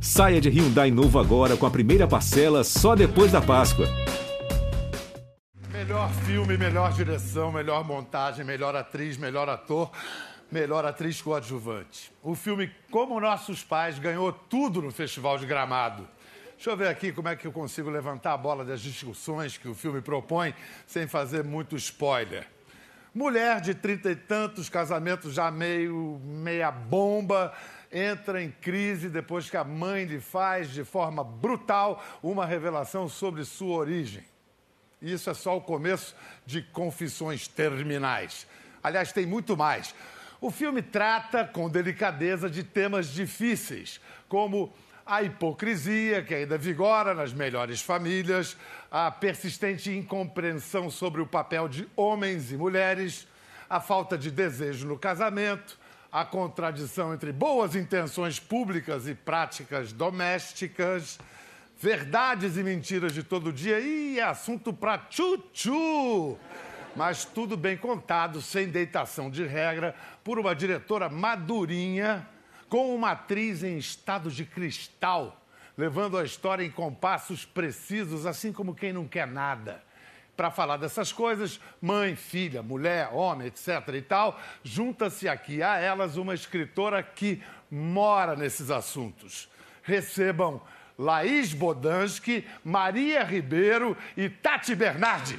Saia de Hyundai novo agora com a primeira parcela só depois da Páscoa. Melhor filme, melhor direção, melhor montagem, melhor atriz, melhor ator, melhor atriz coadjuvante. O filme Como Nossos Pais ganhou tudo no Festival de Gramado. Deixa eu ver aqui como é que eu consigo levantar a bola das discussões que o filme propõe sem fazer muito spoiler. Mulher de trinta e tantos, casamento já meio meia bomba, entra em crise depois que a mãe lhe faz, de forma brutal, uma revelação sobre sua origem. Isso é só o começo de confissões terminais. Aliás, tem muito mais. O filme trata com delicadeza de temas difíceis, como a hipocrisia que ainda vigora nas melhores famílias, a persistente incompreensão sobre o papel de homens e mulheres, a falta de desejo no casamento, a contradição entre boas intenções públicas e práticas domésticas, verdades e mentiras de todo dia. e é assunto para tchu-tchu! Mas tudo bem contado, sem deitação de regra, por uma diretora madurinha com uma atriz em estado de cristal, levando a história em compassos precisos, assim como quem não quer nada. Para falar dessas coisas, mãe, filha, mulher, homem, etc. e tal, junta-se aqui a elas uma escritora que mora nesses assuntos. Recebam Laís Bodansky, Maria Ribeiro e Tati Bernardi.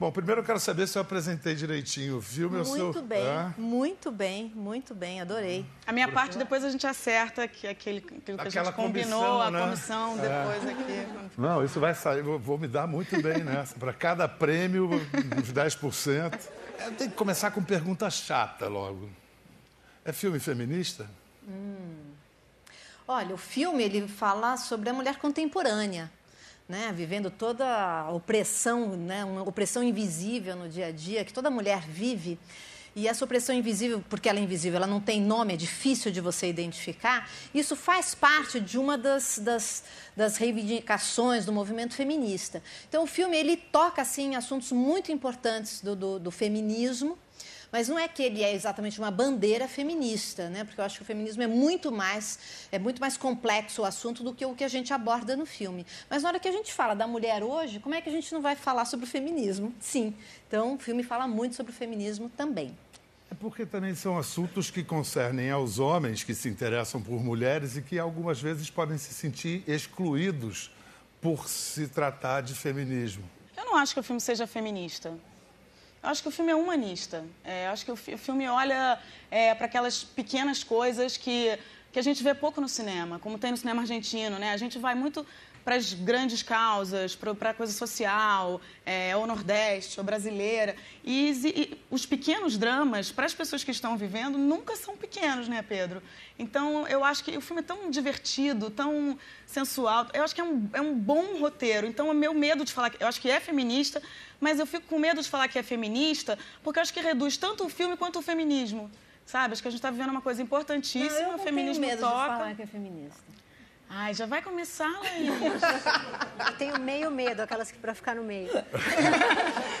Bom, primeiro eu quero saber se eu apresentei direitinho o filme. Muito seu... bem, ah? muito bem, muito bem, adorei. A minha parte depois a gente acerta que aquele, aquilo que Aquela a gente combinou, né? a comissão é. depois é. aqui. Não, isso vai sair, vou, vou me dar muito bem nessa. Para cada prêmio, uns 10%. Eu tenho que começar com pergunta chata logo. É filme feminista? Hum. Olha, o filme ele fala sobre a mulher contemporânea né, vivendo toda a opressão, né, uma opressão invisível no dia a dia, que toda mulher vive. E essa opressão invisível, porque ela é invisível, ela não tem nome, é difícil de você identificar, isso faz parte de uma das, das, das reivindicações do movimento feminista. Então, o filme ele toca assim, assuntos muito importantes do, do, do feminismo, mas não é que ele é exatamente uma bandeira feminista, né? Porque eu acho que o feminismo é muito mais é muito mais complexo o assunto do que o que a gente aborda no filme. Mas na hora que a gente fala da mulher hoje, como é que a gente não vai falar sobre o feminismo? Sim. Então, o filme fala muito sobre o feminismo também. É porque também são assuntos que concernem aos homens que se interessam por mulheres e que algumas vezes podem se sentir excluídos por se tratar de feminismo. Eu não acho que o filme seja feminista. Eu acho que o filme é humanista. É, eu acho que o, o filme olha é, para aquelas pequenas coisas que, que a gente vê pouco no cinema, como tem no cinema argentino. Né? A gente vai muito para as grandes causas, para a coisa social, é, ou Nordeste, ou brasileira. E, e os pequenos dramas, para as pessoas que estão vivendo, nunca são pequenos, né, Pedro? Então, eu acho que o filme é tão divertido, tão sensual. Eu acho que é um, é um bom roteiro. Então, o meu medo de falar... Eu acho que é feminista, mas eu fico com medo de falar que é feminista, porque eu acho que reduz tanto o filme quanto o feminismo. Sabe? Acho que a gente está vivendo uma coisa importantíssima. Não, eu não o feminismo tenho medo toca. de falar que é feminista. Ai, já vai começar, Laís. Eu tenho meio medo, aquelas que para ficar no meio.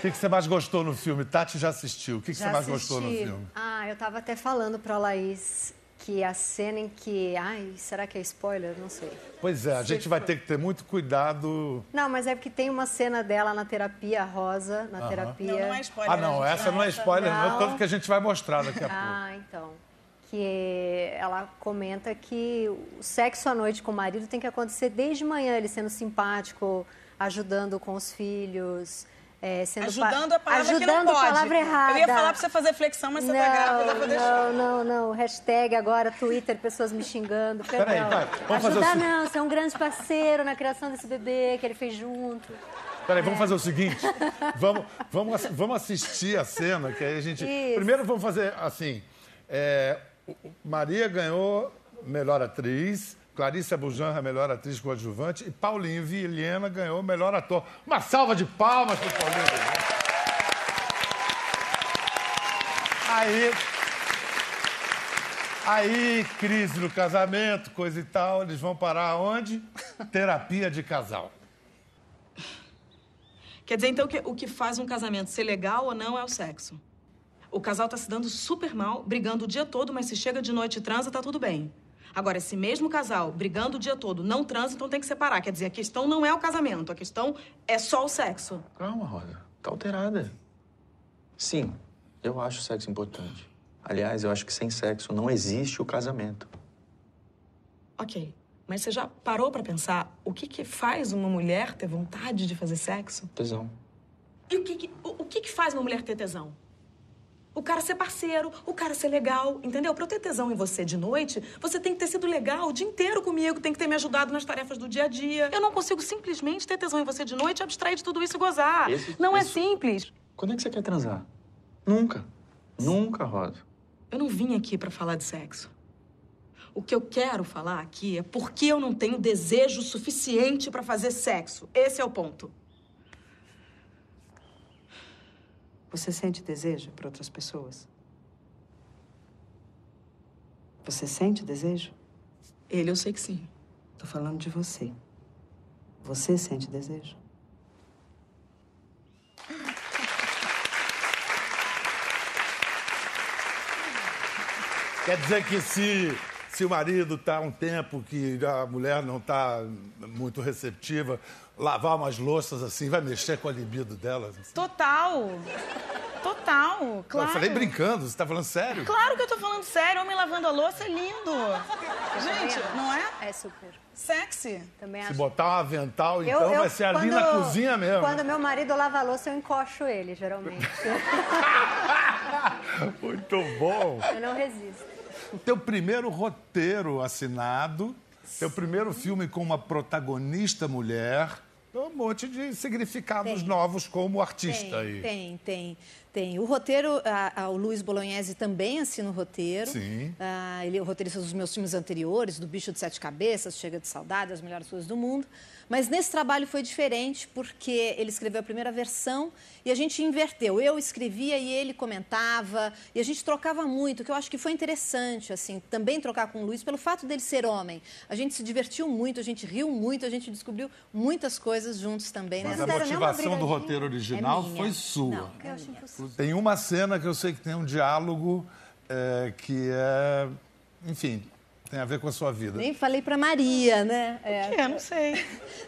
O que, que, você mais gostou no filme? Tati já assistiu. O que, que você mais assisti. gostou no filme? Ah, eu estava até falando para a Laís que a cena em que. Ai, será que é spoiler? Não sei. Pois é, a gente vai ter que ter muito cuidado. Não, mas é porque tem uma cena dela na terapia, rosa, na terapia. Não, não é spoiler. Ah, não, essa não é spoiler, não. não. Tanto que a gente vai mostrar daqui a pouco. Ah, então que ela comenta que o sexo à noite com o marido tem que acontecer desde manhã, ele sendo simpático, ajudando com os filhos. É, ajudando a palavra ajudando que não pode. a palavra errada. Eu ia falar para você fazer flexão, mas você não, tá grávida. Não, não, não. Hashtag agora, Twitter, pessoas me xingando. Peraí, vai. Vamos Ajudar fazer o... não, você é um grande parceiro na criação desse bebê que ele fez junto. Peraí, vamos é. fazer o seguinte. Vamos, vamos, vamos assistir a cena, que aí a gente... Isso. Primeiro vamos fazer assim... É, Maria ganhou melhor atriz, Clarice Abujanra, melhor atriz coadjuvante, e Paulinho Vilhena ganhou melhor ator. Uma salva de palmas para Paulinho Vilhena. Aí, aí, crise no casamento, coisa e tal, eles vão parar onde? Terapia de casal. Quer dizer, então, que o que faz um casamento ser legal ou não é o sexo? O casal tá se dando super mal, brigando o dia todo, mas se chega de noite e transa, tá tudo bem. Agora, esse mesmo casal brigando o dia todo não transa, então tem que separar. Quer dizer, a questão não é o casamento, a questão é só o sexo. Calma, Rosa. Tá alterada. Sim, eu acho o sexo importante. Aliás, eu acho que sem sexo não existe o casamento. Ok, mas você já parou pra pensar o que que faz uma mulher ter vontade de fazer sexo? Tesão. E o que que, o, o que que faz uma mulher ter tesão? O cara ser parceiro, o cara ser legal, entendeu? Pra eu ter tesão em você de noite, você tem que ter sido legal o dia inteiro comigo, tem que ter me ajudado nas tarefas do dia a dia. Eu não consigo simplesmente ter tesão em você de noite, abstrair de tudo isso e gozar. Esse- não é esse- simples. Quando é que você quer transar? Nunca. Nunca, Rosa. Eu não vim aqui pra falar de sexo. O que eu quero falar aqui é por que eu não tenho desejo suficiente pra fazer sexo. Esse é o ponto. Você sente desejo por outras pessoas? Você sente desejo? Ele eu sei que sim. Tô falando de você. Você sente desejo? Quer dizer que se, se o marido está um tempo que a mulher não está muito receptiva, lavar umas louças assim vai mexer com a libido dela? Total. Total, claro. Eu falei brincando, você está falando sério? Claro que eu tô falando sério. Homem lavando a louça é lindo. Gente, não é? É super. Sexy. Também Se acho. botar um avental, Eu- então eu- vai ser ali quando- na cozinha mesmo. Quando meu marido lava a louça, eu encoxo ele, geralmente. Muito bom. eu não resisto. O teu primeiro roteiro assinado, teu primeiro filme com uma protagonista mulher, um monte de significados Tem. novos como artista Tem, aí. tem, tem, tem. O roteiro, a- a- o Luiz Bolognese também assina o roteiro. Sim. Ah, ele é o roteirista dos meus filmes anteriores, do Bicho de Sete Cabeças, Chega de Saudade, As Melhores Coisas do Mundo. Mas nesse trabalho foi diferente, porque ele escreveu a primeira versão e a gente inverteu. Eu escrevia e ele comentava, e a gente trocava muito, que eu acho que foi interessante, assim, também trocar com o Luiz, pelo fato dele ser homem. A gente se divertiu muito, a gente riu muito, a gente descobriu muitas coisas juntos também. Mas nessa a motivação do roteiro original É foi sua. Não, Eu acho impossível. Tem uma cena que eu sei que tem um diálogo é, que é, enfim, tem a ver com a sua vida. Nem falei para Maria, né? É. É, não sei.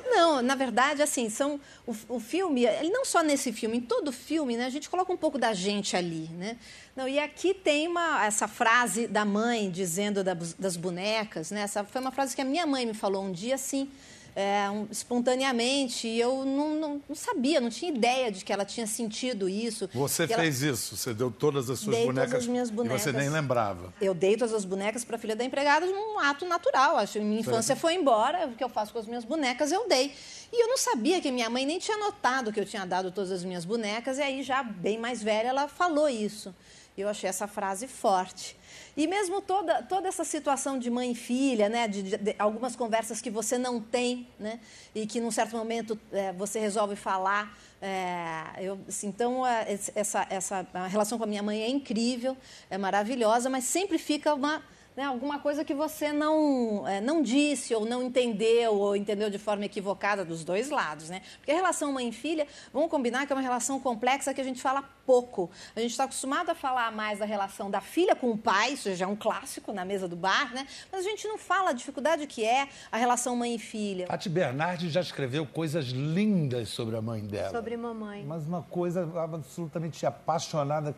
Não, na verdade, assim, são o, o filme, ele não só nesse filme, em todo filme, né, a gente coloca um pouco da gente ali, né? Não, e aqui tem uma, essa frase da mãe dizendo da- das bonecas, né? Essa foi uma frase que a minha mãe me falou um dia, assim, é, um- espontaneamente, e eu não, não- não sabia, não tinha ideia de que ela tinha sentido isso. Você que ela- fez isso, você deu todas as suas Dei todas bonecas as minhas e você nem bonecas. lembrava. Eu dei todas as bonecas para a filha da empregada num ato natural. Acho minha infância foi embora, o que eu faço com as minhas bonecas eu dei. E eu não sabia que minha mãe nem tinha notado que eu tinha dado todas as minhas bonecas, e aí, já bem mais velha, ela falou isso. Eu achei essa frase forte. E mesmo toda, toda essa situação de mãe e filha, né, de, de- de algumas conversas que você não tem, né, e que num certo momento eh, você resolve falar. eh, eu, assim, então, esse- essa, essa relação com a minha mãe é incrível, é maravilhosa, mas sempre fica uma, né, alguma coisa que você não, eh, não disse, ou não entendeu, ou entendeu de forma equivocada dos dois lados. Né? Porque a relação mãe e filha, vamos combinar que é uma relação complexa que a gente fala pouco. A gente está acostumado a falar mais da relação da filha com o pai, isso já é um clássico na mesa do bar, né? mas a gente não fala a dificuldade que é a relação mãe e filha. Tati Bernardi já escreveu coisas lindas sobre a mãe dela. Sobre mamãe. Mas uma coisa absolutamente apaixonada,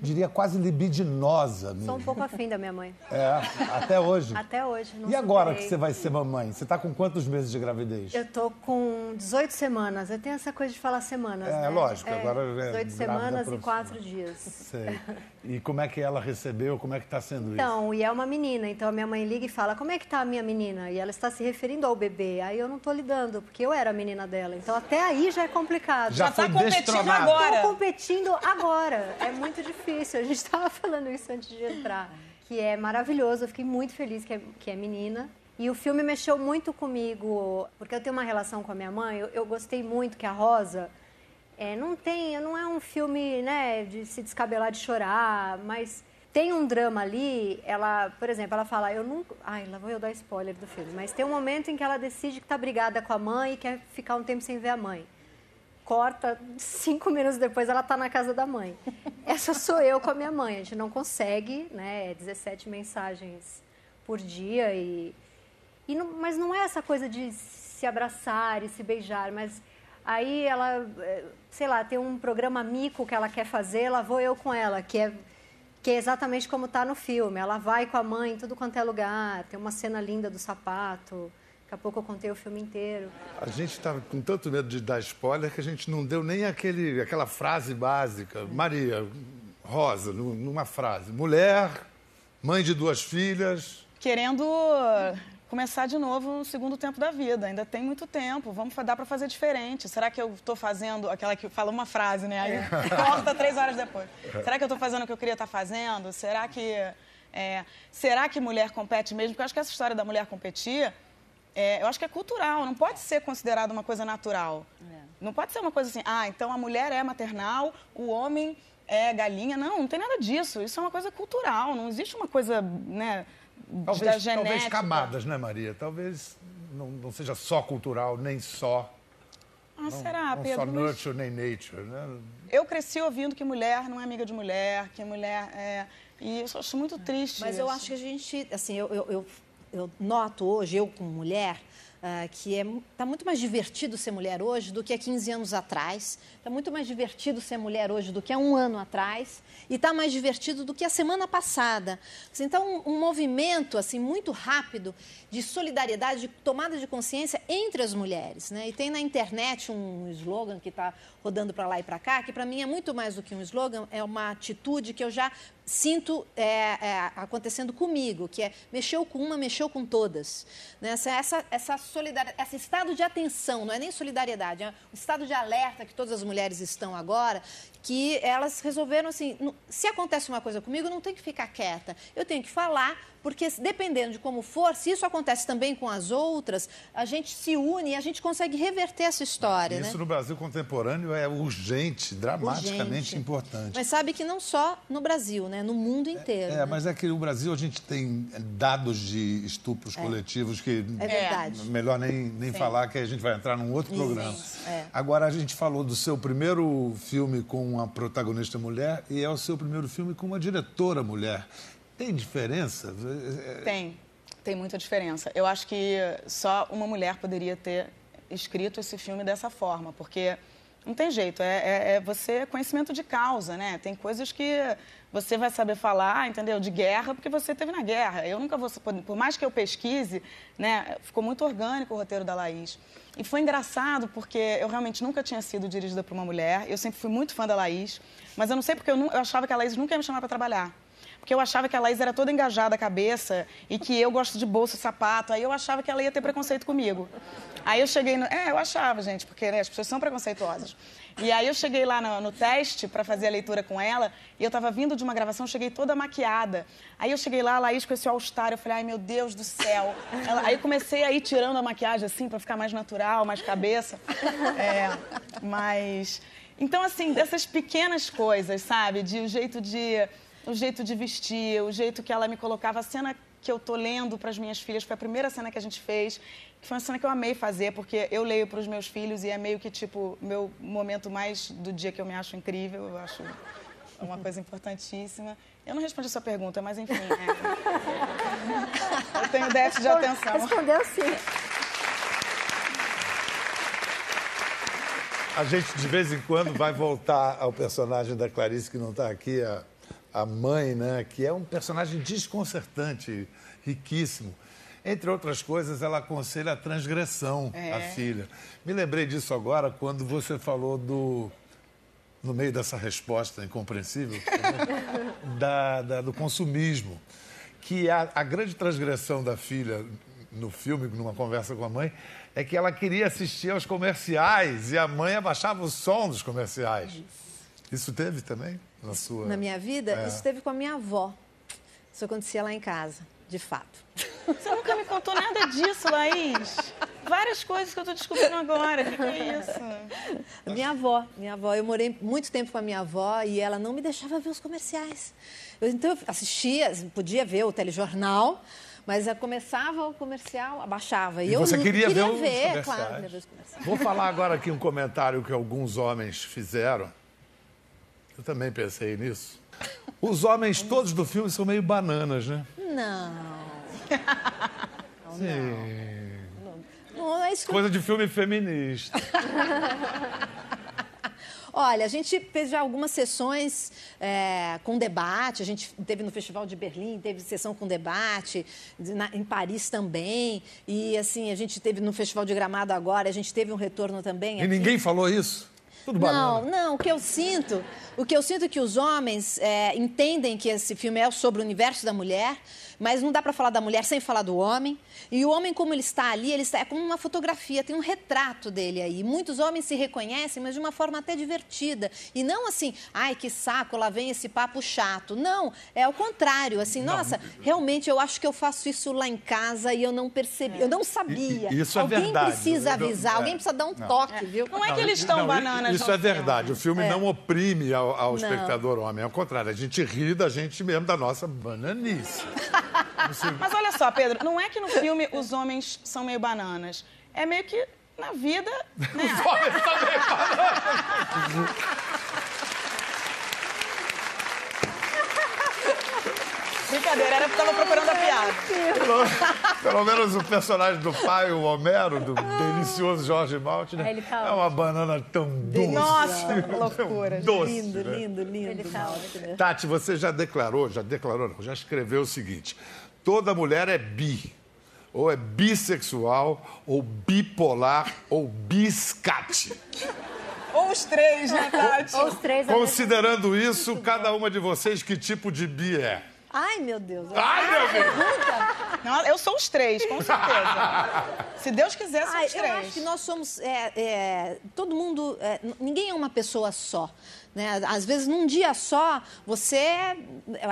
diria quase libidinosa mesmo. Sou um pouco afim da minha mãe. É, até hoje. Até hoje. não E agora que superei. você vai ser mamãe? Você tá com quantos meses de gravidez? Eu tô com 18 semanas. Eu tenho essa coisa de falar semanas, É, né? lógico, agora é 18 grávida semanas e profissional. 4 dias. Sei. E como é que ela recebeu? Como é que tá sendo Então, e é uma menina. Então, a minha mãe liga e fala, como é que tá a minha menina? E ela está se referindo ao bebê. Aí eu não tô lidando, porque eu era a menina dela. Então, até aí já é complicado. Já tá foi competindo agora. Estou competindo agora. É muito difícil. A gente estava falando isso antes de entrar. Que é maravilhoso. Eu fiquei muito feliz que é, que é menina. E o filme mexeu muito comigo, porque eu tenho uma relação com a minha mãe. Eu, eu gostei muito que a Rosa é, não tem, não é um filme, né, de se descabelar de chorar, mas tem um drama ali. Ela, por exemplo, ela fala, eu nunca, ai, lá vou eu dar spoiler do filme, mas tem um momento em que ela decide que tá brigada com a mãe e quer ficar um tempo sem ver a mãe corta, cinco minutos depois ela tá na casa da mãe. Essa sou eu com a minha mãe. A gente não consegue, né? 17 mensagens por dia e, e não- mas não é essa coisa de se abraçar e se beijar, mas aí ela, eh, sei lá, tem um programa mico que ela quer fazer, lá vou eu com ela, que é que é exatamente como está no filme. Ela vai com a mãe em tudo quanto é lugar, tem uma cena linda do sapato. Daqui a pouco eu contei o filme inteiro. A gente estava com tanto medo de dar spoiler que a gente não deu nem aquele, aquela frase básica. Maria, Rosa, nu- numa frase. Mulher, mãe de duas filhas. Querendo começar de novo no segundo tempo da vida. Ainda tem muito tempo. Vamos dar para fazer diferente. Será que eu estou fazendo aquela que fala uma frase, né? Aí volta três horas depois. Será que eu estou fazendo o que eu queria estar fazendo? Será que é, será que mulher compete mesmo? Porque eu acho que essa história da mulher competir, é, eu acho que é cultural. Não pode ser considerada uma coisa natural. Não pode ser uma coisa assim. Ah, então a mulher é maternal, o homem é galinha. Não, não tem nada disso. Isso é uma coisa cultural. Não existe uma coisa, né? Da Talvez, genética. talvez camadas, né, Maria? Talvez não, não seja só cultural, nem só. Ah, será, não Pedro? só Mas nurture nem nature, né? Eu cresci ouvindo que mulher não é amiga de mulher, que mulher é. E eu acho muito triste. Mas eu isso. acho que a gente, assim, eu, eu, eu, eu noto hoje, eu como mulher, ah, que é, tá muito mais divertido ser mulher hoje do que há 15 anos atrás. Está muito mais divertido ser mulher hoje do que há um ano atrás. E está mais divertido do que a semana passada. Assim, Então, um, um movimento assim muito rápido de solidariedade, de tomada de consciência entre as mulheres. Né? E tem na internet um slogan que está rodando para lá e para cá, que para mim é muito mais do que um slogan, é uma atitude que eu já sinto é, é, acontecendo comigo, que é mexeu com uma, mexeu com todas. Né? Essa, essa, essa solidariedade, esse estado de atenção, não é nem solidariedade, é um estado de alerta que todas as mulheres estão agora, que elas resolveram assim, se acontece uma coisa comigo, não tenho que ficar quieta, eu tenho que falar, porque dependendo de como for, se isso acontece também com as outras, a gente se une e a gente consegue reverter essa história. né? Isso no Brasil contemporâneo é urgente, dramaticamente Urgente. importante. Mas sabe que não só no Brasil, né? no mundo inteiro. É, né? mas é que no Brasil a gente tem dados de estupros coletivos que É verdade. melhor nem, nem Sim. falar que a gente vai entrar num outro Isso, programa. é. Agora a gente falou do seu primeiro filme com uma protagonista mulher e é o seu primeiro filme com uma diretora mulher. Tem diferença? É, Tem, tem muita diferença. Eu acho que só uma mulher poderia ter escrito esse filme dessa forma, porque não tem jeito, é, é, é você conhecimento de causa, né? Tem coisas que você vai saber falar, entendeu? De guerra, porque você teve na guerra. Eu nunca vou, por mais que eu pesquise, né? Ficou muito orgânico o roteiro da Laís. E foi engraçado porque eu realmente nunca tinha sido dirigida por uma mulher. Eu sempre fui muito fã da Laís, mas eu não sei porque eu, eu achava que a Laís nunca ia me chamar para trabalhar. Porque eu achava que a Laís era toda engajada a cabeça e que eu gosto de bolsa e sapato. Aí eu achava que ela ia ter preconceito comigo. Aí eu cheguei no... É, eu achava, gente, porque né, as pessoas são preconceituosas. E aí eu cheguei lá no, no teste para fazer a leitura com ela e eu estava vindo de uma gravação, cheguei toda maquiada. Aí eu cheguei lá, a Laís com esse all-star, eu falei, ai meu Deus do céu. Ela- aí comecei a ir tirando a maquiagem assim para ficar mais natural, mais cabeça. É, mas... Então, assim, dessas pequenas coisas, sabe? De o jeito de o jeito de vestir, o jeito que ela me colocava. A cena que eu tô lendo para as minhas filhas foi a primeira cena que a gente fez, que foi uma cena que eu amei fazer, porque eu leio para os meus filhos e é meio que, tipo, meu momento mais do dia que eu me acho incrível, eu acho uma coisa importantíssima. Eu não respondi a sua pergunta, mas enfim. é. Eu tenho déficit de atenção. Respondeu sim. A gente, de vez em quando, vai voltar ao personagem da Clarice, que não está aqui, a, a mãe, né? Que é um personagem desconcertante, riquíssimo. Entre outras coisas, ela aconselha a transgressão É. à filha. Me lembrei disso agora quando você falou do. No meio dessa resposta incompreensível, da, da- do consumismo. Que a, a grande transgressão da filha no filme, numa conversa com a mãe, é que ela queria assistir aos comerciais e a mãe abaixava o som dos comerciais. Isso teve também na sua. Na minha vida, É. isso teve com a minha avó. Isso acontecia lá em casa, de fato. Você nunca me contou nada disso, Laís. Várias coisas que eu tô descobrindo agora. O que, que é isso? A Minha avó, minha avó, eu morei muito tempo com a minha avó e ela não me deixava ver os comerciais. Eu, então eu assistia, podia ver o telejornal, mas eu começava o comercial, abaixava. E, E eu você não- queria ver os ver, comerciais. claro, queria ver os comerciais. Vou falar agora aqui um comentário que alguns homens fizeram. Eu também pensei nisso. Os homens todos do filme são meio bananas, né? Não. Sim. Não é isso que Coisa de filme feminista. Olha, a gente fez já algumas sessões é, com debate. A gente teve no Festival de Berlim, teve sessão com debate, de- na- em Paris também. E assim, a gente teve no Festival de Gramado agora, a gente teve um retorno também. E aqui. ninguém falou isso? Tudo Não, banana. não, o que eu sinto, o que eu sinto é que os homens é, entendem que esse filme é sobre o universo da mulher, mas não dá para falar da mulher sem falar do homem. E o homem, como ele está ali, ele está é como uma fotografia, tem um retrato dele aí. Muitos homens se reconhecem, mas de uma forma até divertida. E não assim, ai, que saco, lá vem esse papo chato. Não, é ao contrário, assim, nossa, realmente eu acho que eu faço isso lá em casa e eu não percebi, eu não sabia. E- e isso é alguém verdade. precisa Eu- avisar, é. alguém precisa dar um Não. toque, viu? Não é que eles estão Não, bananas Isso é verdade. O filme É. não oprime ao, ao espectador homem. Ao contrário, a gente ri da gente mesmo, da nossa bananice. Mas olha só, Pedro, não é que no filme os homens são meio bananas. É meio que na vida, né? Brincadeira, era porque tava procurando a piada. Pelo, pelo menos o personagem do pai, o Homero, do delicioso Jorge Maltner, Ah, ele tá é uma banana tão doce. Nossa, que loucura. Doce, Lindo, né? lindo, lindo. Ele tá. Tati, você já declarou, já declarou, não, já escreveu o seguinte: toda mulher é bi, ou é bissexual, ou bipolar, ou biscate. Ou os três, né, Tati? Ou os três mesmo Considerando isso, cada uma de vocês, que tipo de bi é? Ai, meu Deus. Ai, meu Deus! Não, eu sou os três, com certeza. Se Deus quiser, são Ai, os eu três. acho que nós somos. é, é, todo mundo. é, ninguém é uma pessoa só. Né? Às vezes, num dia só, você é,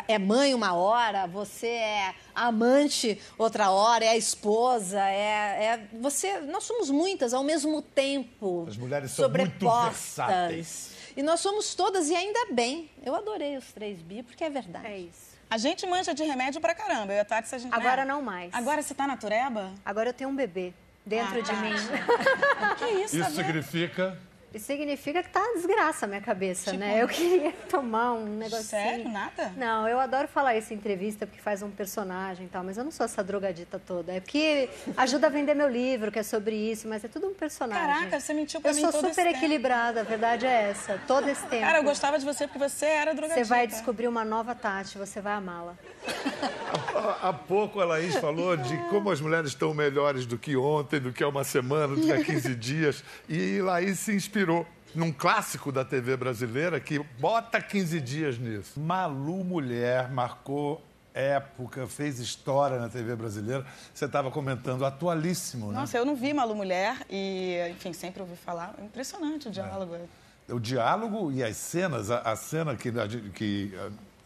é mãe uma hora, você é amante outra hora, é a esposa, é, é- você. Nós somos muitas ao mesmo tempo. As mulheres são muito sobrepostas. versáteis. E nós somos todas, e ainda bem. Eu adorei os três bi, porque é verdade. É isso. A gente manja de remédio pra caramba. Eu e a Tati, a gente... Agora né? não mais. Agora você tá na tureba? Agora eu tenho um bebê dentro Ah, de tá. mim. Que isso, Isso significa. Isso significa que tá uma desgraça a minha cabeça, Tipo, né? Eu queria tomar um negocinho. Sério? Nada? Não, eu adoro falar isso em entrevista porque faz um personagem e tal, mas eu não sou essa drogadita toda. É porque ajuda a vender meu livro, que é sobre isso, mas é tudo um personagem. Caraca, você mentiu pra eu mim sou todo esse super tempo. equilibrada, a verdade é essa. Todo esse tempo. Cara, eu gostava de você porque você era drogadita. Você vai descobrir uma nova Tati, você vai amá-la. Há há pouco a Laís falou de como as mulheres estão melhores do que ontem, do que há uma semana, do que há 15 dias. E Laís se inspirou num clássico da TV brasileira que bota 15 dias nisso. Malu Mulher marcou época, fez história na TV brasileira. Você estava comentando, atualíssimo, né? Nossa, eu não vi Malu Mulher e, enfim, sempre ouvi falar. É Impressionante o diálogo. O diálogo e as cenas, a, a cena que, que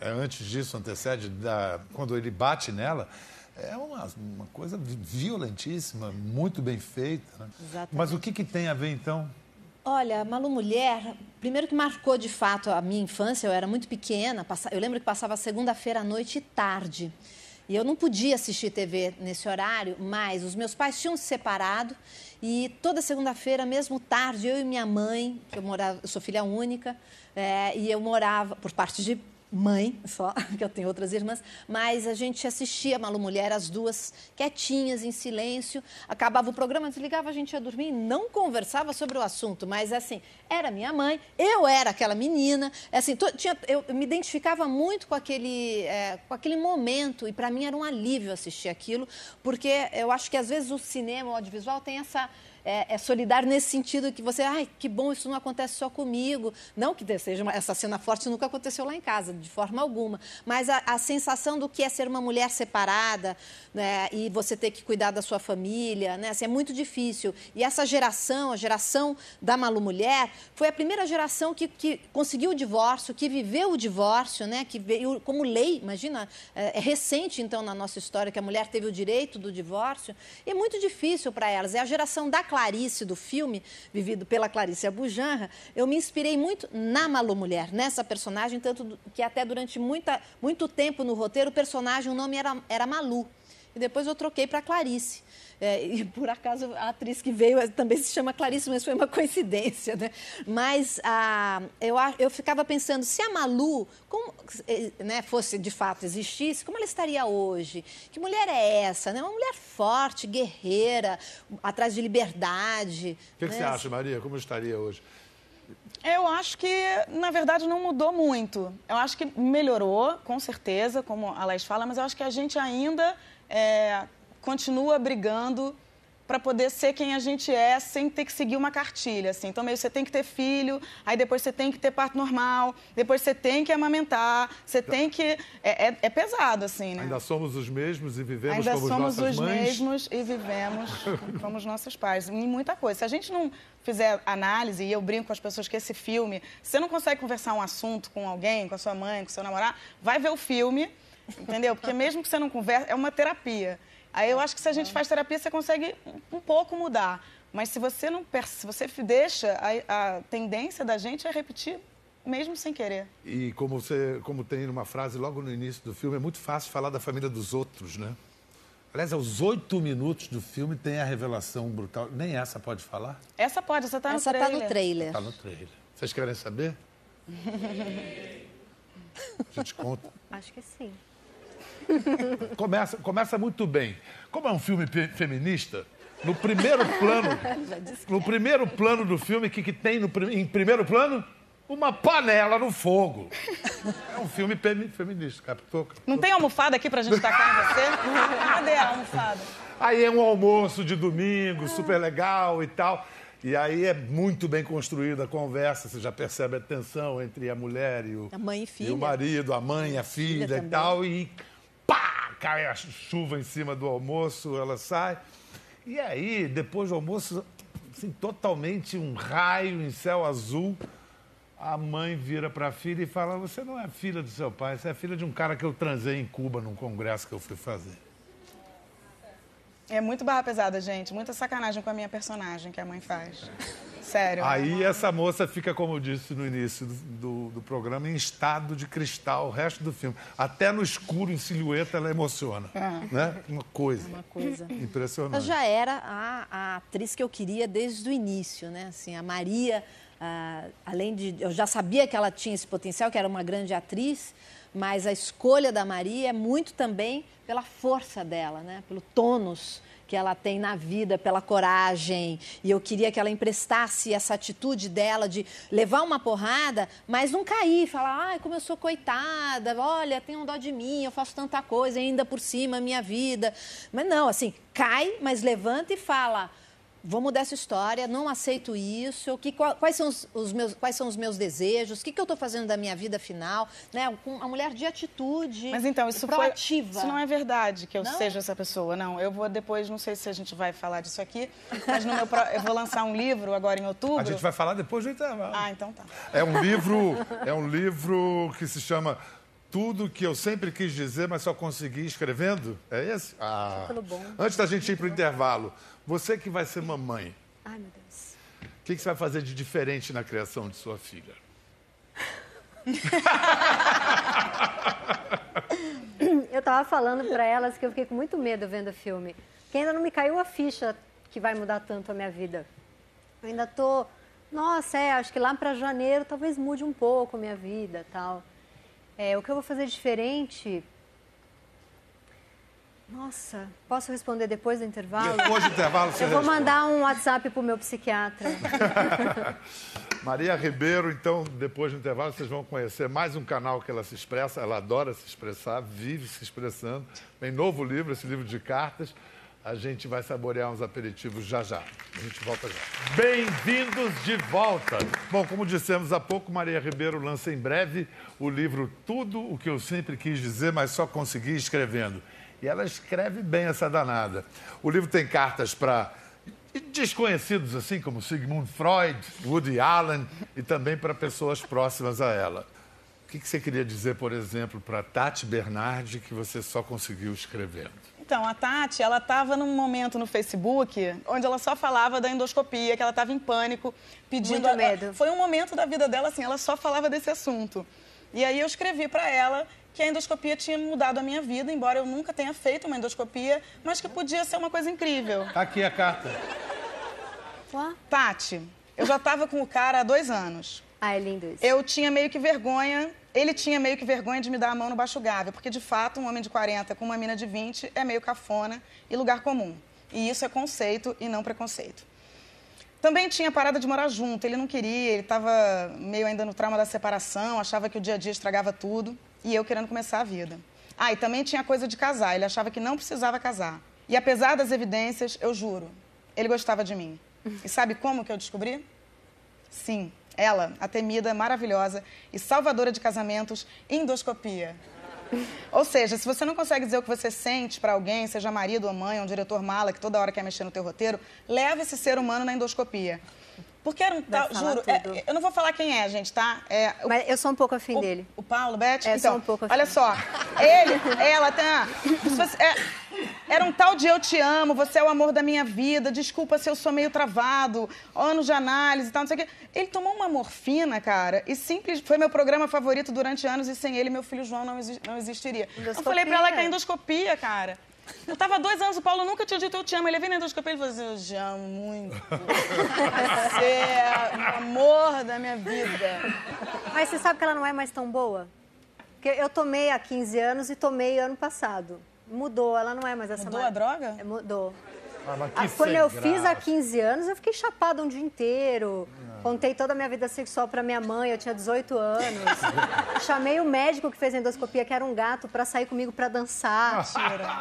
é antes disso, antecede, da, quando ele bate nela, é uma, uma coisa violentíssima, muito bem feita. Né? Exatamente. Mas o que, que tem a ver, então? Olha, Malu Mulher, primeiro que marcou de fato a minha infância, eu era muito pequena, eu lembro que passava segunda-feira à noite e tarde. E eu não podia assistir TV nesse horário, mas os meus pais tinham se separado e toda segunda-feira, mesmo tarde, eu e minha mãe, que eu morava, eu sou filha única, é, e eu morava por parte de mãe só, que eu tenho outras irmãs, mas a gente assistia Malu Mulher, as duas quietinhas, em silêncio. Acabava o programa, desligava, a gente ia dormir não conversava sobre o assunto, mas assim, era minha mãe, eu era aquela menina, assim, to- tinha, eu, eu me identificava muito com aquele, é, com aquele momento e para mim era um alívio assistir aquilo, porque eu acho que às vezes o cinema, o audiovisual tem essa é, é solidário nesse sentido que você, ai, que bom, isso não acontece só comigo. Não que seja uma, essa cena forte nunca aconteceu lá em casa, de forma alguma. Mas a, a sensação do que é ser uma mulher separada né, e você ter que cuidar da sua família, né, assim, é muito difícil. E essa geração, a geração da Malu Mulher, foi a primeira geração que, que conseguiu o divórcio, que viveu o divórcio, né, que veio como lei, imagina, é, é recente então na nossa história que a mulher teve o direito do divórcio. E é muito difícil para elas. É a geração da Clarice, do filme, vivido pela Clarice Abujanra, eu me inspirei muito na Malu Mulher, nessa personagem, tanto que até durante muita, muito tempo no roteiro, o personagem, o nome era, era Malu. E depois eu troquei para Clarice. É, e por acaso a atriz que veio também se chama Clarice, mas foi uma coincidência, né? Mas a, eu, eu ficava pensando, se a Malu como, eh, né, fosse de fato existisse, como ela estaria hoje? Que mulher é essa? Né? Uma mulher forte, guerreira, atrás de liberdade. O que, né? que você acha, Maria? Como estaria hoje? Eu acho que, na verdade, não mudou muito. Eu acho que melhorou, com certeza, como a Laís fala, mas eu acho que a gente ainda é, continua brigando para poder ser quem a gente é sem ter que seguir uma cartilha, assim. Então, meio você tem que ter filho, aí depois você tem que ter parto normal, depois você tem que amamentar, você tem que... É, é, é pesado, assim, né? Ainda somos os mesmos e vivemos Ainda como somos nossas os mães. mesmos e vivemos como os nossos pais, em muita coisa. Se a gente não fizer análise, e eu brinco com as pessoas que esse filme, você não consegue conversar um assunto com alguém, com a sua mãe, com o seu namorado, vai ver o filme, entendeu? Porque mesmo que você não converse, é uma terapia. Aí eu acho que se a gente faz terapia, você consegue um pouco mudar. Mas se você não se você deixa, a, a tendência da gente é repetir mesmo sem querer. E como, você, como tem uma frase logo no início do filme, é muito fácil falar da família dos outros, né? Aliás, aos oito minutos do filme tem a revelação brutal. Nem essa pode falar? Essa pode, essa tá no Essa trailer. está no trailer. Tá no trailer. Vocês querem saber? A gente conta. Acho que sim. Começa, começa muito bem. Como é um filme feminista, no primeiro plano, no primeiro plano do filme, o que, que tem no, em primeiro plano? Uma panela no fogo. É um filme feminista, captou? Não tem almofada aqui pra gente tacar em você? Cadê a almofada? Aí é um almoço de domingo, super legal e tal. E aí é muito bem construída a conversa, você já percebe a tensão entre a mulher e o, A mãe e e filha. o marido, a mãe, a filha, e também. tal. E cai a chuva em cima do almoço, ela sai. E aí, depois do almoço, assim, totalmente um raio em céu azul. A mãe vira para a filha e fala: Você não é filha do seu pai, você é filha de um cara que eu transei em Cuba num congresso que eu fui fazer. É muito barra pesada, gente. Muita sacanagem com a minha personagem que a mãe faz. Sério. Aí essa moça fica, como eu disse no início do, do, do programa, em estado de cristal o resto do filme. Até no escuro, em silhueta, ela emociona. Né? Uma coisa Uma coisa. Impressionante. já era a, a atriz que eu queria desde o início, né? Assim, a Maria, ah, além de. Eu já sabia que ela tinha esse potencial, que era uma grande atriz, mas a escolha da Maria é muito também pela força dela, né? Pelo tônus que ela tem na vida, pela coragem. E eu queria que ela emprestasse essa atitude dela de levar uma porrada, mas não cair, falar, ai, como eu sou coitada, olha, tem um dó de mim, eu faço tanta coisa ainda por cima, minha vida. Mas não, assim, cai, mas levanta e fala. Vou mudar essa história, não aceito isso. Que, qual- quais, são os, os meus, quais são os meus desejos? O que, que eu estou fazendo da minha vida final? Né? Com uma mulher de atitude, Mas então, isso foi. proativa. Isso não é verdade que eu Não? seja essa pessoa, não. Eu vou depois, não sei se a gente vai falar disso aqui, mas no meu pro- eu vou lançar um livro agora em outubro. A gente vai falar depois do intervalo. Ah, então tá. É um livro, é um livro que se chama Tudo que eu sempre quis dizer, mas só consegui escrevendo. É esse? Ah. Antes da gente ir para o intervalo, você que vai ser mamãe, Ai, meu Deus. o que, que você vai fazer de diferente na criação de sua filha? Eu tava falando pra elas que eu fiquei com muito medo vendo o filme. Que ainda não me caiu a ficha que vai mudar tanto a minha vida. Eu ainda tô. Nossa, é, acho que lá pra janeiro talvez mude um pouco a minha vida tal. É, o que eu vou fazer diferente. Nossa, posso responder depois do intervalo? Depois do intervalo você Eu vou mandar um WhatsApp pro meu psiquiatra. Maria Ribeiro, então, depois do intervalo, vocês vão conhecer mais um canal que ela se expressa. Ela adora se expressar, vive se expressando. Tem novo livro, esse livro de cartas. A gente vai saborear uns aperitivos já já. A gente volta já. Bem-vindos de volta. Bom, como dissemos há pouco, Maria Ribeiro lança em breve o livro Tudo o que eu sempre quis dizer, mas só consegui escrevendo. E ela escreve bem essa danada. O livro tem cartas para desconhecidos assim como Sigmund Freud, Woody Allen e também para pessoas próximas a ela. O que, que você queria dizer, por exemplo, para Tati Bernardi que você só conseguiu escrevendo? Então, a Tati, ela estava num momento no Facebook onde ela só falava da endoscopia, que ela estava em pânico, pedindo... Muito medo. Foi um momento da vida dela, assim, ela só falava desse assunto. E aí eu escrevi para ela que a endoscopia tinha mudado a minha vida, embora eu nunca tenha feito uma endoscopia, mas que podia ser uma coisa incrível. Tá aqui a carta. Tati, eu já estava com o cara há dois anos. Ah, é lindo isso. Eu tinha meio que vergonha, ele tinha meio que vergonha de me dar a mão no baixo gávea, porque de fato um homem de 40 com uma mina de 20 é meio cafona e lugar comum. E isso é conceito e não preconceito. Também tinha parada de morar junto, ele não queria, ele estava meio ainda no trauma da separação, achava que o dia a dia estragava tudo, e eu querendo começar a vida. Ah, e também tinha coisa de casar, ele achava que não precisava casar. E apesar das evidências, eu juro, ele gostava de mim. E sabe como que eu descobri? Sim, ela, a temida, maravilhosa e salvadora de casamentos, endoscopia. Ou seja, se você não consegue dizer o que você sente para alguém, seja marido ou mãe, ou um diretor mala que toda hora quer mexer no teu roteiro, leva esse ser humano na endoscopia. Porque era um tal, juro, é- eu não vou falar quem é, gente, tá? É, o, Mas eu sou um pouco afim o- dele. o Paulo, Beth? É, então, sou um pouco afim. olha só, ele, ela, tá, se você- é, era um tal de eu te amo, você é o amor da minha vida, desculpa se eu sou meio travado, anos de análise e tal, não sei o quê. Ele tomou uma morfina, cara, e simples, foi meu programa favorito durante anos e sem ele meu filho João não, exi- não existiria. Eu falei pra ela que é endoscopia, cara. Eu tava há dois anos, o Paulo nunca tinha dito eu te amo. Ele veio na endoscopia e falou assim, eu te amo muito. Você é o amor da minha vida. Mas você sabe que ela não é mais tão boa? Porque eu tomei há 15 anos e tomei ano passado. Mudou, ela não é mais essa Mudou mar- a droga? É, mudou. Ah, mas que Ah, Quando eu fiz há graça. 15 anos, eu fiquei chapada um dia inteiro. Ah. Contei toda a minha vida sexual pra minha mãe, eu tinha 18 anos. Chamei o médico que fez a endoscopia, que era um gato, pra sair comigo pra dançar.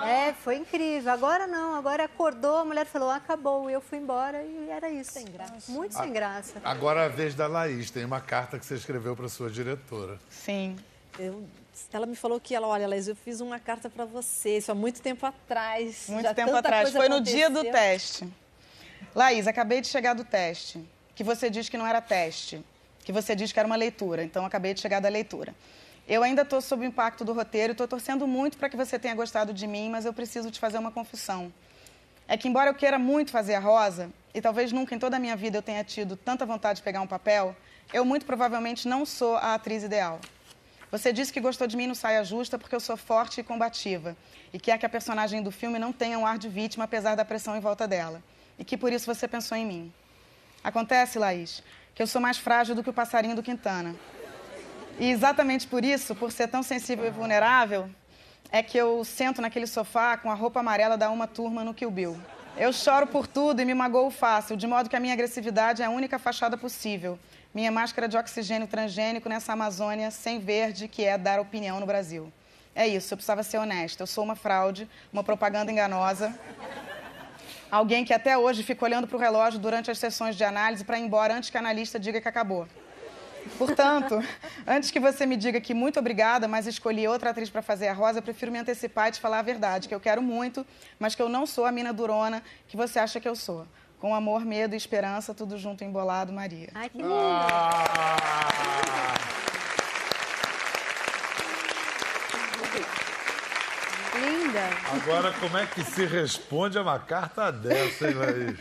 É, foi incrível. Agora não, agora acordou, a mulher falou, acabou. E eu fui embora e era isso. Sem graça. Muito sem graça. Agora é a vez da Laís. Tem uma carta que você escreveu para sua diretora. Sim. Eu- ela me falou que ela, olha, Laís, eu fiz uma carta para você, isso há muito tempo atrás. Muito já tempo atrás. Foi no dia do aconteceu. teste. Laís, acabei de chegar do teste. Que você diz que não era teste. Que você diz que era uma leitura. Então, acabei de chegar da leitura. Eu ainda estou sob o impacto do roteiro estou torcendo muito para que você tenha gostado de mim, mas eu preciso te fazer uma confissão. É que, embora eu queira muito fazer a Rosa, e talvez nunca em toda a minha vida eu tenha tido tanta vontade de pegar um papel, eu muito provavelmente não sou a atriz ideal. Você disse que gostou de mim no Saia Justa porque eu sou forte e combativa e quer que a personagem do filme não tenha um ar de vítima apesar da pressão em volta dela. E que por isso você pensou em mim. Acontece, Laís, que eu sou mais frágil do que o passarinho do Quintana. E exatamente por isso, por ser tão sensível e vulnerável, é que eu sento naquele sofá com a roupa amarela da uma turma no Kill Bill. Eu choro por tudo e me magoo fácil, de modo que a minha agressividade é a única fachada possível. Minha máscara de oxigênio transgênico nessa Amazônia sem verde que é dar opinião no Brasil. É isso, eu precisava ser honesta. Eu sou uma fraude, uma propaganda enganosa. Alguém que até hoje fica olhando para o relógio durante as sessões de análise para ir embora antes que a analista diga que acabou. Portanto, antes que você me diga que muito obrigada, mas escolhi outra atriz para fazer a Rosa, eu prefiro me antecipar e te falar a verdade, que eu quero muito, mas que eu não sou a mina durona que você acha que eu sou. Com amor, medo e esperança, tudo junto embolado, Maria. Ai, que lindo. Ah! Linda. Agora, como é que se responde a uma carta dessa, hein, Laís?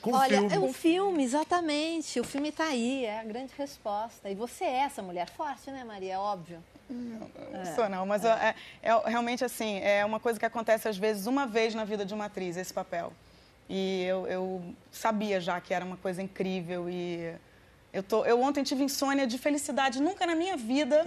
Com Olha, filme. é um filme, exatamente. O filme está aí, é a grande resposta. E você é essa mulher forte, né, Maria? É óbvio. Não sou, não, mas é, é realmente assim, é uma coisa que acontece às vezes uma vez na vida de uma atriz, esse papel. E eu, eu sabia já que era uma coisa incrível e eu, tô, eu ontem tive insônia de felicidade. Nunca na minha vida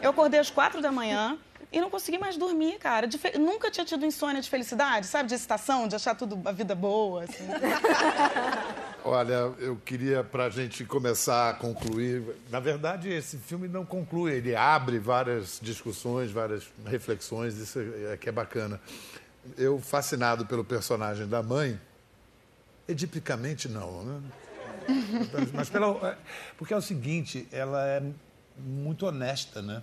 eu acordei às quatro da manhã e não consegui mais dormir, cara. De fe- Nunca tinha tido insônia de felicidade, sabe? De excitação, de achar tudo a vida boa, assim. Olha, eu queria, para a gente começar a concluir. Na verdade, esse filme não conclui, ele abre várias discussões, várias reflexões, isso é que é bacana. Eu, fascinado pelo personagem da mãe, edipicamente não, né? Mas pela, é, porque é o seguinte, ela é muito honesta, né?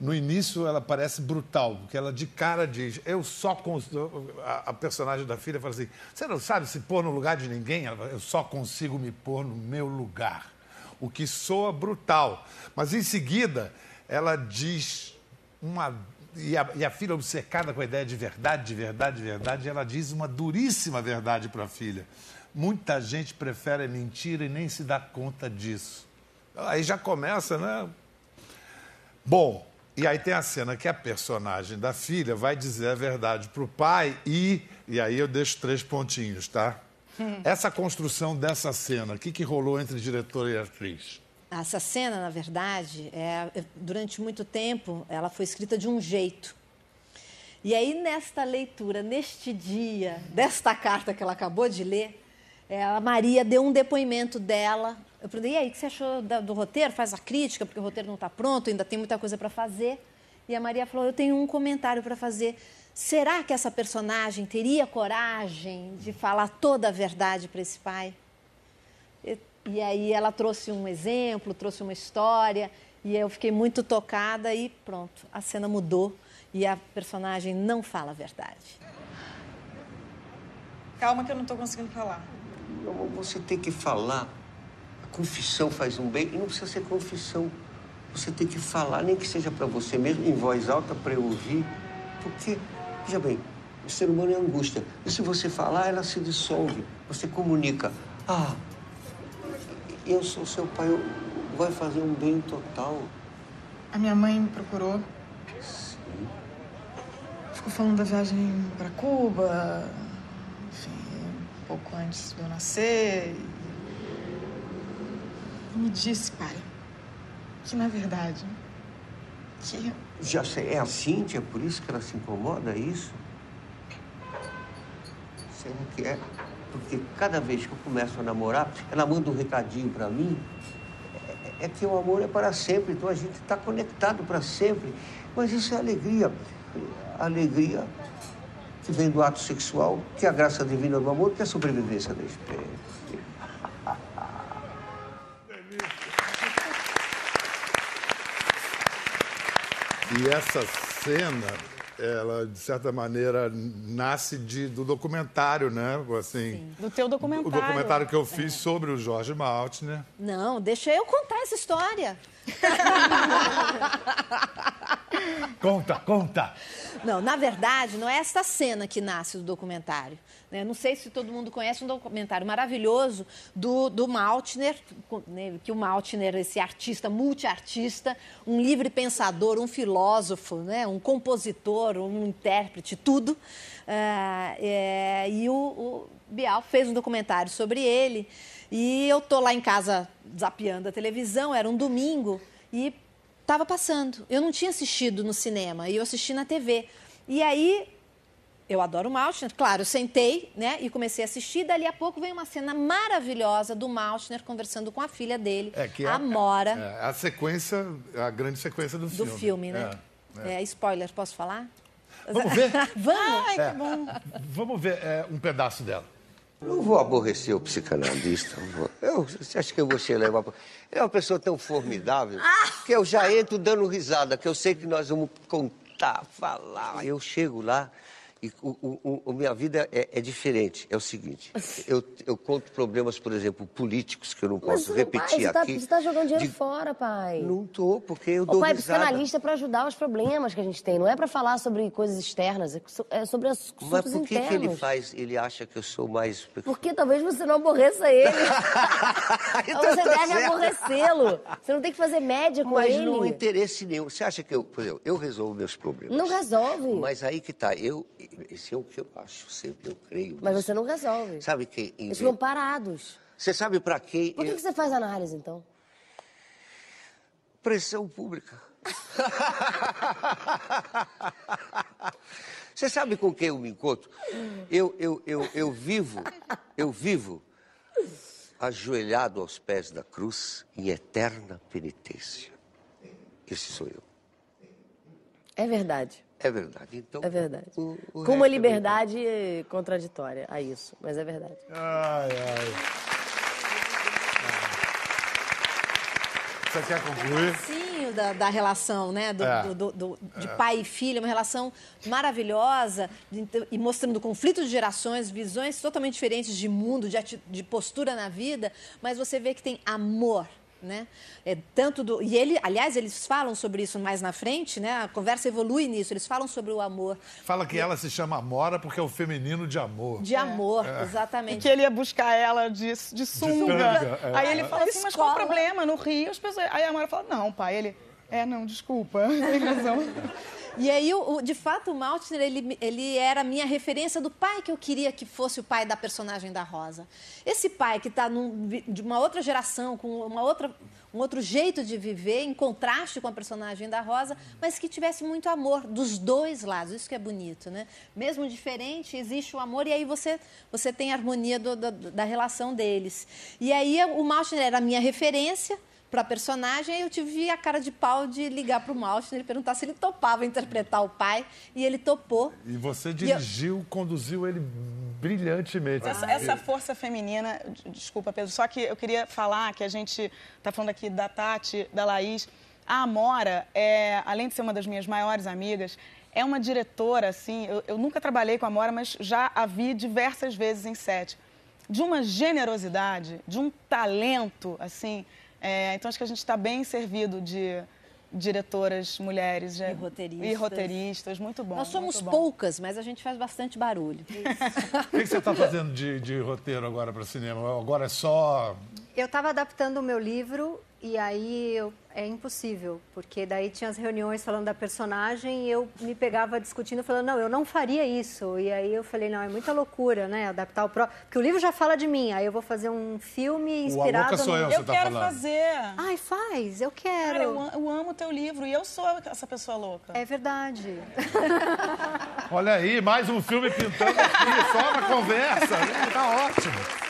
No início ela parece brutal, porque ela de cara diz, eu só consigo. A, a personagem da filha fala assim: você não sabe se pôr no lugar de ninguém? Ela fala, eu só consigo me pôr no meu lugar. O que soa brutal. Mas em seguida ela diz uma. E a, e a filha obcecada com a ideia de verdade, de verdade, de verdade, ela diz uma duríssima verdade para a filha. Muita gente prefere mentira e nem se dá conta disso. Aí já começa, né? Bom, E aí tem a cena que a personagem da filha vai dizer a verdade pro pai e. E aí eu deixo três pontinhos, tá? Essa construção dessa cena, o que, que rolou entre diretor e atriz? Essa cena, na verdade, é, durante muito tempo, ela foi escrita de um jeito. E aí, nesta leitura, neste dia, desta carta que ela acabou de ler, é, a Maria deu um depoimento dela. Eu perguntei, e aí, o que você achou do roteiro? Faz a crítica, porque o roteiro não está pronto, ainda tem muita coisa para fazer. E a Maria falou, eu tenho um comentário para fazer. Será que essa personagem teria coragem de falar toda a verdade para esse pai? E, e aí ela trouxe um exemplo, trouxe uma história, e eu fiquei muito tocada e pronto, a cena mudou e a personagem não fala a verdade. Calma que eu não tô conseguindo falar. Você tem que falar. Confissão faz um bem e não precisa ser confissão. Você tem que falar, nem que seja para você mesmo, em voz alta, para eu ouvir. Porque, veja bem, o ser humano é angústia. E se você falar, ela se dissolve. Você comunica. Ah, eu sou seu pai, eu- vai fazer um bem total. A minha mãe me procurou. Ficou falando da viagem pra Cuba, enfim, um pouco antes de eu nascer. Me disse, pai, que na verdade, que Já sei, é a Cíntia, por isso que ela se incomoda, é isso? Será que é? Porque cada vez que eu começo a namorar, ela manda um recadinho pra mim. É, é que o amor é para sempre, então a gente está conectado para sempre. Mas isso é alegria. Alegria que vem do ato sexual, que é a graça divina do amor, que é a sobrevivência da espécie. E essa cena, ela, de certa maneira, nasce de, do documentário, né? Assim, Do teu o documentário. documentário que eu fiz sobre o Jorge Maltner. Não, deixa eu contar essa história. Conta, conta! Não, na verdade, não é esta cena que nasce do documentário. né? Não sei se todo mundo conhece um documentário maravilhoso do, do Maltner, né, que o Maltner, esse artista, multiartista, um livre pensador, um filósofo, né, um compositor, um intérprete, tudo. Ah, é, e o, o Bial fez um documentário sobre ele. E eu tô lá em casa zapeando a televisão, era um domingo, e Tava passando. Eu não tinha assistido no cinema eu assisti na TV. E aí, eu adoro o Maltner, claro, eu sentei, né, e comecei a assistir. Dali a pouco veio uma cena maravilhosa do Maltner conversando com a filha dele, É que a Mora, É, a sequência, a grande sequência do do filme. filme, né? É, é. É, spoiler, posso falar? Vamos ver? Vamos! Ai, É. que bom. Vamos ver é, um pedaço dela. Não vou aborrecer o psicanalista. Eu, você acha que eu vou te levar. É uma pessoa tão formidável que eu já entro dando risada, que eu sei que nós vamos contar, falar. Eu chego lá e o, o, o- minha vida é, é diferente. É o seguinte, eu, eu conto problemas, por exemplo, políticos que eu não Mas, posso pai, repetir você tá, aqui. você tá jogando dinheiro de- fora, pai. Não tô, porque eu Ô, dou pai, risada. psicanalista é pra ajudar os problemas que a gente tem. Não é pra falar sobre coisas externas, é é sobre as Mas assuntos por que, que ele faz, ele acha que eu sou mais... Porque talvez você não aborreça ele. Então você tá deve aborrecê-lo. Você não tem que fazer média com Mas ele. não há interesse nenhum. Você acha que eu, por exemplo, eu resolvo meus problemas? Não resolve. Mas aí que tá, eu, esse é o que eu acho sempre, eu creio. Mas nisso. você não resolve. Sabe quem Eles ficam parados. Você sabe pra quem? Por que, eu- que você faz análise, então? Pressão pública. Você sabe com quem eu me encontro? Eu, eu, eu, eu vivo, eu vivo ajoelhado aos pés da cruz em eterna penitência. Esse sou eu. É verdade. É verdade. Então, É verdade. o- o Com uma é liberdade contraditória a isso, mas é verdade. Ai, ai. Você quer concluir? Sim, da, da relação, né? Do, É. do- do- do- de pai e filha, uma relação maravilhosa de- e mostrando conflitos de gerações, visões totalmente diferentes de mundo, de, ati- de postura na vida, mas você vê que tem amor. Né? É, tanto do, e ele, aliás, eles falam sobre isso mais na frente, né? A conversa evolui nisso. Eles falam sobre o amor, Fala que ela se chama Amora porque é o feminino de amor. de amor, É. E exatamente. que ele ia buscar ela de, de sunga. sunga, é. Aí ele fala assim, mas qual o problema? No Rio, as pessoas... Aí a Mara fala, não, pai, ele... É, não, desculpa, tem razão. E aí, o, o- de fato, o Maltner, ele, ele era a minha referência do pai que eu queria que fosse o pai da personagem da Rosa. Esse pai que está de uma outra geração, com uma outra, um outro jeito de viver, em contraste com a personagem da Rosa, mas que tivesse muito amor dos dois lados. Isso que é bonito, né? Mesmo diferente, existe o amor e aí você, você tem a harmonia do- do- da relação deles. E aí, o Maltner era a minha referência para a personagem, aí eu tive a cara de pau de ligar para o Maltner e perguntar se ele topava interpretar o pai, e ele topou. E você dirigiu, conduziu ele brilhantemente. Essa, essa força feminina, desculpa, Pedro, só que eu queria falar que a gente está falando aqui da Tati, da Laís. A Amora, é, além de ser uma das minhas maiores amigas, é uma diretora, assim, eu, eu nunca trabalhei com a Amora, mas já a vi diversas vezes em set. De uma generosidade, de um talento, assim. É, então acho que a gente está bem servido de diretoras mulheres é, E roteiristas. e roteiristas, muito bom. Nós somos bom. poucas, mas a gente faz bastante barulho. O que que você está fazendo de, de roteiro agora para cinema? Agora é só. Eu estava adaptando o meu livro e aí eu- é impossível, porque daí tinha as reuniões falando da personagem e eu me pegava discutindo, falando, não, eu não faria isso. E aí eu falei, não, é muita loucura, né, adaptar o próprio... Porque o livro já fala de mim, aí eu vou fazer um filme inspirado... Louca Sou no... Eu, tá quero falando. fazer. Ai, faz, eu quero. Cara, eu, eu amo o teu livro e eu sou essa pessoa louca. É verdade. Olha aí, mais um filme pintando aqui, só na conversa. Tá ótimo.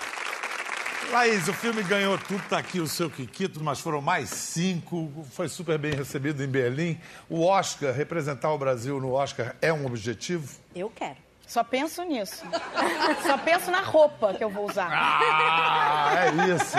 Laís, o filme ganhou tudo, tá aqui o seu Kikito, mas foram mais cinco. Foi super bem recebido em Berlim. O Oscar, representar o Brasil no Oscar é um objetivo? Eu quero. Só penso nisso. Só penso na roupa que eu vou usar. Ah, é isso.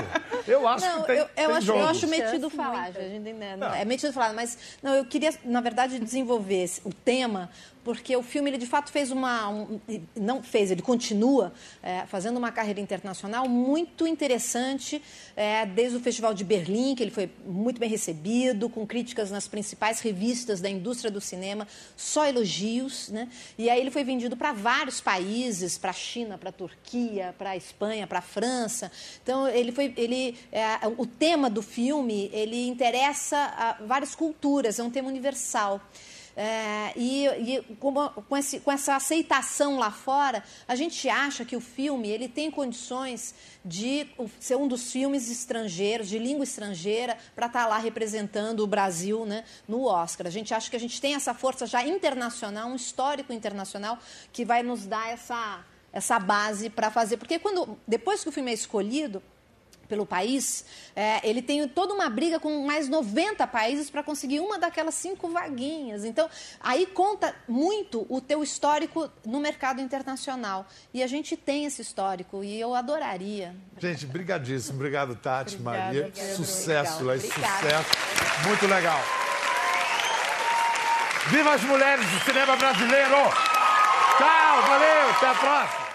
Eu acho Não, que tem, eu, eu tem acho, jogo. eu acho metido falar, gente, né? Não. É metido falar, mas não, eu queria, na verdade, desenvolver o tema, porque o filme, ele de fato fez uma. um- não fez, ele continua é, fazendo uma carreira internacional muito interessante, é, desde o Festival de Berlim, que ele foi muito bem recebido, com críticas nas principais revistas da indústria do cinema, só elogios, né? E aí ele foi vendido para vários países, para a China, para a Turquia, para a Espanha, para a França. Então ele foi, ele, é, o tema do filme ele interessa a várias culturas, é um tema universal. É, e e com, com, esse- com essa aceitação lá fora, a gente acha que o filme ele tem condições de ser um dos filmes estrangeiros, de língua estrangeira, para estar lá representando o Brasil né, no Oscar. A gente acha que a gente tem essa força já internacional, um histórico internacional, que vai nos dar essa, essa base para fazer. Porque quando depois que o filme é escolhido, pelo país, é, ele tem toda uma briga com mais 90 países para conseguir uma daquelas cinco vaguinhas. Então, aí conta muito o teu histórico no mercado internacional. E a gente tem esse histórico e eu adoraria. Gente, brigadíssimo. Obrigado, Tati, Obrigada, Maria. Pedro. Sucesso. Laís, Obrigada. sucesso. Muito legal. Viva as mulheres do cinema brasileiro! Tchau, valeu, até a próxima!